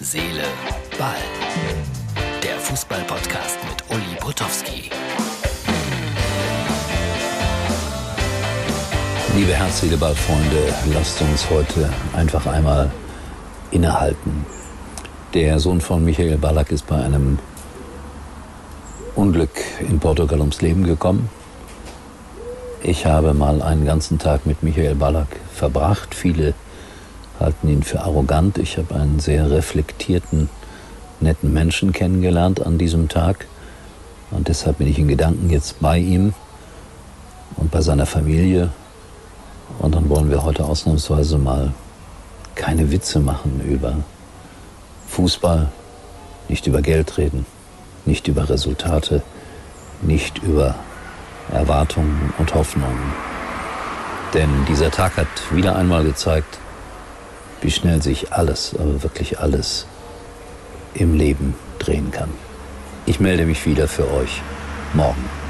Seele, Ball. Der Fußball-Podcast mit Uli Potowski. Liebe Herz, Seele, Ball-Freunde, lasst uns heute einfach einmal innehalten. Der Sohn von Michael Ballack ist bei einem Unglück in Portugal ums Leben gekommen. Ich habe mal einen ganzen Tag mit Michael Ballack verbracht. Viele halten ihn für arrogant. Ich habe einen sehr reflektierten, netten Menschen kennengelernt an diesem Tag. Und deshalb bin ich in Gedanken jetzt bei ihm und bei seiner Familie. Und dann wollen wir heute ausnahmsweise mal keine Witze machen über Fußball, nicht über Geld reden, nicht über Resultate, nicht über Erwartungen und Hoffnungen. Denn dieser Tag hat wieder einmal gezeigt, wie schnell sich alles, aber wirklich alles im Leben drehen kann. Ich melde mich wieder für euch morgen.